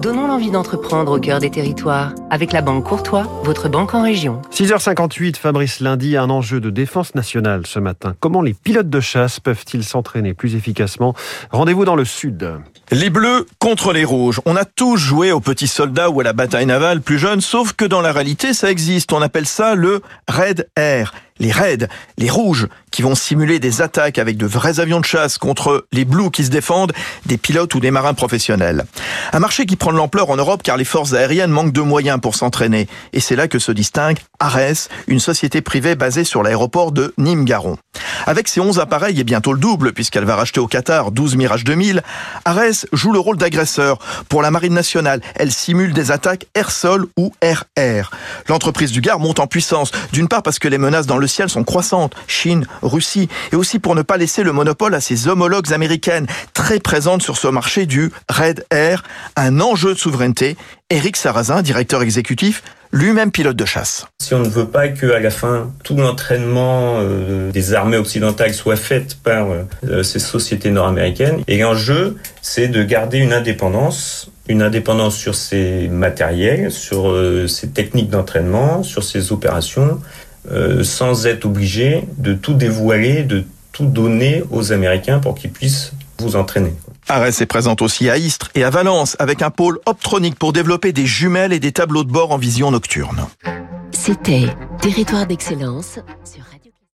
Donnons l'envie d'entreprendre au cœur des territoires avec la Banque Courtois, votre banque en région. 6h58, Fabrice Lundi, un enjeu de défense nationale ce matin. Comment les pilotes de chasse peuvent-ils s'entraîner plus efficacement? Rendez-vous dans le sud. Les bleus contre les rouges. On a tous joué aux petits soldats ou à la bataille navale plus jeune, sauf que dans la réalité, ça existe. On appelle ça le Red Air les raids, les rouges, qui vont simuler des attaques avec de vrais avions de chasse contre les blues qui se défendent, des pilotes ou des marins professionnels. Un marché qui prend de l'ampleur en Europe car les forces aériennes manquent de moyens pour s'entraîner. Et c'est là que se distingue Ares, une société privée basée sur l'aéroport de Nîmes-Garon. Avec ses 11 appareils et bientôt le double, puisqu'elle va racheter au Qatar 12 Mirage 2000, Ares joue le rôle d'agresseur. Pour la Marine nationale, elle simule des attaques air-sol ou air-air. L'entreprise du Gard monte en puissance, d'une part parce que les menaces dans le sont croissantes, Chine, Russie, et aussi pour ne pas laisser le monopole à ses homologues américaines, très présentes sur ce marché du Red Air, un enjeu de souveraineté. Eric Sarrazin, directeur exécutif, lui-même pilote de chasse. Si on ne veut pas que à la fin tout l'entraînement euh, des armées occidentales soit fait par euh, ces sociétés nord-américaines, et l'enjeu c'est de garder une indépendance, une indépendance sur ses matériels, sur euh, ses techniques d'entraînement, sur ses opérations, euh, sans être obligé de tout dévoiler, de tout donner aux Américains pour qu'ils puissent vous entraîner. Arès est présente aussi à Istres et à Valence avec un pôle optronique pour développer des jumelles et des tableaux de bord en vision nocturne. C'était Territoire d'excellence sur